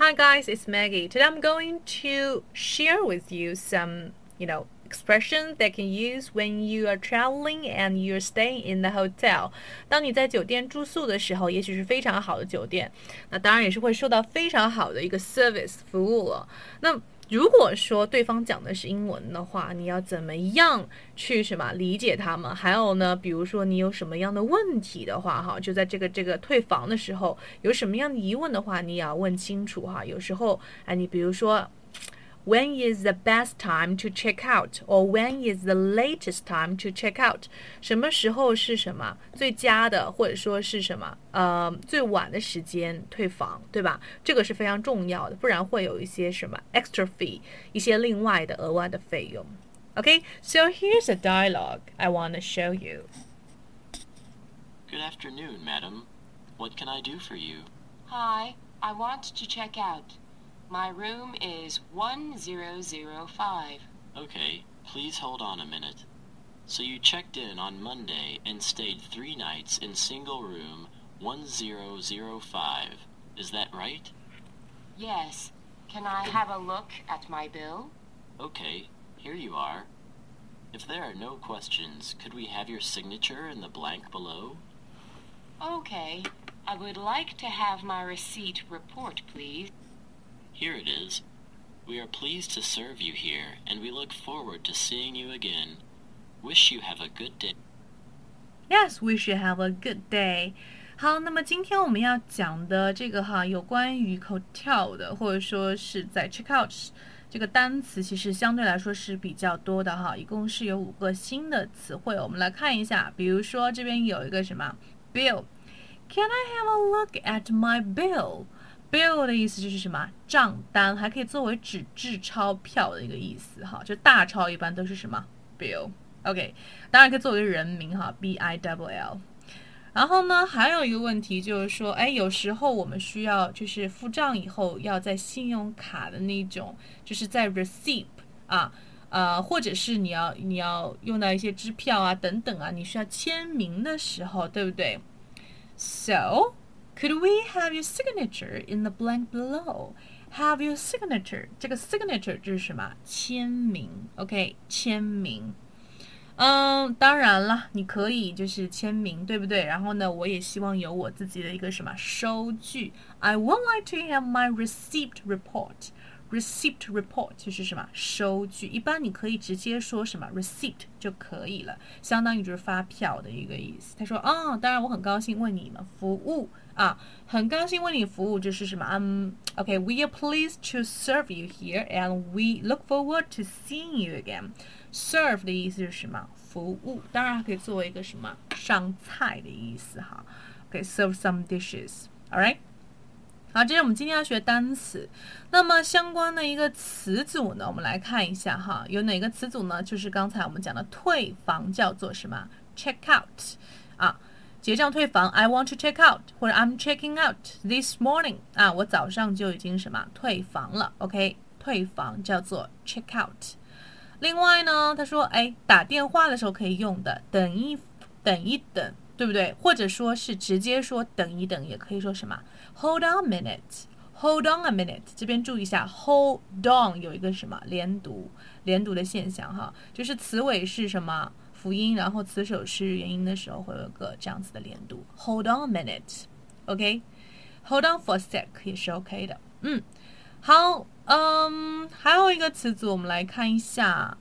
Hi guys, it's Maggie. Today I'm going to share with you some, you know, expressions that can use when you are traveling and you're staying in the hotel. 当你在酒店住宿的时候，也许是非常好的酒店，那当然也是会受到非常好的一个 service 服务了。那 如果说对方讲的是英文的话，你要怎么样去什么理解他们？还有呢，比如说你有什么样的问题的话，哈，就在这个这个退房的时候，有什么样的疑问的话，你也要问清楚哈。有时候，哎，你比如说。when is the best time to check out or when is the latest time to check out？什么时候是什么最佳的，或者说是什么呃最晚的时间退房，对吧？这个是非常重要的，不然会有一些什么 extra fee，一些另外的额外的费用。Okay, so here's a dialogue I want to show you. Good afternoon, madam. What can I do for you? Hi, I want to check out. My room is 1005. Okay, please hold on a minute. So you checked in on Monday and stayed three nights in single room 1005. Is that right? Yes. Can I have a look at my bill? Okay, here you are. If there are no questions, could we have your signature in the blank below? Okay. I would like to have my receipt report, please. Here it is. We are pleased to serve you here, and we look forward to seeing you again. Wish you have a good day. Yes, we should have a good day. 好，那么今天我们要讲的这个哈，有关于 hotel 的，或者说是在 check out 这个单词，其实相对来说是比较多的哈，一共是有五个新的词汇，我们来看一下。比如说这边有一个什么 bill，Can I have a look at my Bill 的意思就是什么账单，还可以作为纸质钞票的一个意思哈，就大钞一般都是什么 bill，OK，当然可以作为人名哈，b i w l。然后呢，还有一个问题就是说，哎，有时候我们需要就是付账以后要在信用卡的那种，就是在 receipt 啊，呃，或者是你要你要用到一些支票啊等等啊，你需要签名的时候，对不对？So Could we have your signature in the blank below? Have your signature，这个 signature 这是什么？签名，OK，签名。嗯，当然了，你可以就是签名，对不对？然后呢，我也希望有我自己的一个什么收据。I would like to have my receipt report. Receipt report 就是什么收据，一般你可以直接说什么 receipt 就可以了，相当于就是发票的一个意思。他说，啊，当然我很高兴为你们服务啊，很高兴为你服务，这是什么？Um, okay, we are pleased to serve you here, and we look forward to seeing you again. Serve 的意思是什么？服务，当然还可以作为一个什么上菜的意思哈。Okay, serve some dishes. All right. 好，这是我们今天要学单词。那么相关的一个词组呢，我们来看一下哈，有哪个词组呢？就是刚才我们讲的退房叫做什么？check out 啊，结账退房。I want to check out，或者 I'm checking out this morning 啊，我早上就已经什么退房了。OK，退房叫做 check out。另外呢，他说，哎，打电话的时候可以用的，等一等一等，对不对？或者说是直接说等一等，也可以说什么？Hold on a minute. Hold on a minute. 这边注意一下，hold on 有一个什么连读，连读的现象哈，就是词尾是什么辅音，然后词首是元音的时候会有个这样子的连读。Hold on a minute. OK. Hold on for a sec 也是 OK 的。嗯，好，嗯，还有一个词组，我们来看一下。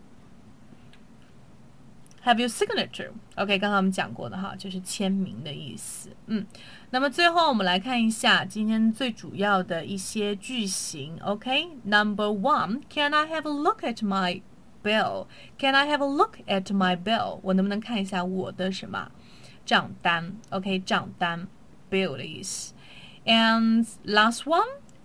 Have your signature？OK，刚才我们讲过的哈，就是签名的意思。嗯，那么最后我们来看一下今天最主要的一些句型。OK，Number one，Can I have a look at my bill？Can I have a look at my bill？我能不能看一下我的什么账单？OK，账单 bill 的意思。And last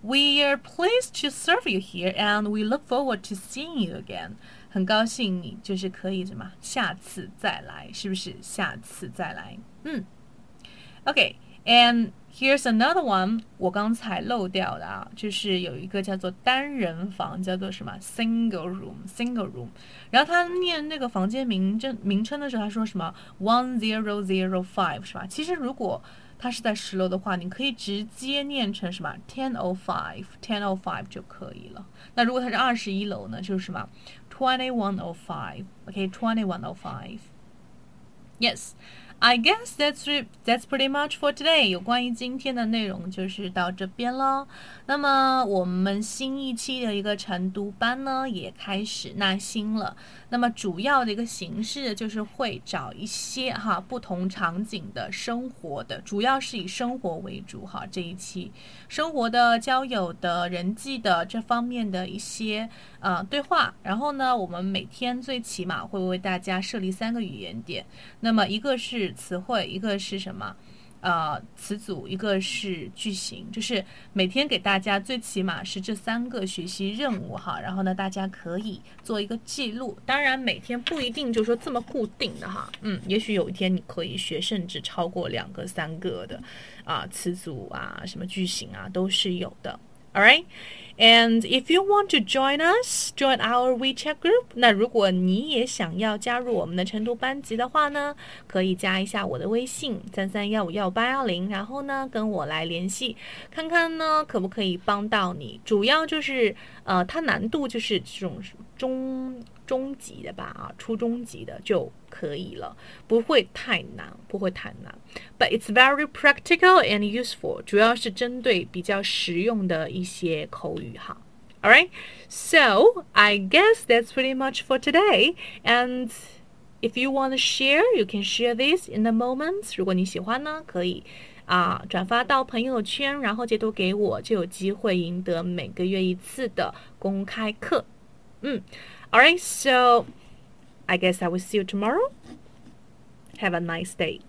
one，We are pleased to serve you here, and we look forward to seeing you again. 很高兴你就是可以什么下次再来，是不是？下次再来，嗯，OK，and here's another one，我刚才漏掉的啊，就是有一个叫做单人房，叫做什么 single room，single room。然后他念那个房间名称名称的时候，他说什么 one zero zero five 是吧？其实如果 它是在十楼的话，你可以直接念成什么 ten o five ten o five 就可以了。那如果它是二十一楼呢，就是什么 twenty one o five OK twenty one o five yes。I guess that's that's pretty much for today。有关于今天的内容就是到这边了。那么我们新一期的一个晨读班呢也开始纳新了。那么主要的一个形式就是会找一些哈不同场景的生活的，主要是以生活为主哈。这一期生活的、交友的、人际的这方面的一些呃对话。然后呢，我们每天最起码会为大家设立三个语言点。那么一个是词汇，一个是什么？呃，词组一个是句型，就是每天给大家最起码是这三个学习任务哈，然后呢，大家可以做一个记录。当然，每天不一定就说这么固定的哈，嗯，也许有一天你可以学甚至超过两个、三个的啊，词组啊，什么句型啊，都是有的。All right. And if you want to join us, join our WeChat group。那如果你也想要加入我们的晨读班级的话呢，可以加一下我的微信三三幺五幺八幺零，然后呢跟我来联系，看看呢可不可以帮到你。主要就是呃，它难度就是这种中。中级的吧，啊，初中级的就可以了，不会太难，不会太难。But it's very practical and useful，主要是针对比较实用的一些口语哈。All right, so I guess that's pretty much for today. And if you want to share, you can share this in the moments. 如果你喜欢呢，可以 啊转发到朋友圈，然后截图给我，就有机会赢得每个月一次的公开课。嗯。，All right, so I guess I will see you tomorrow. Have a nice day.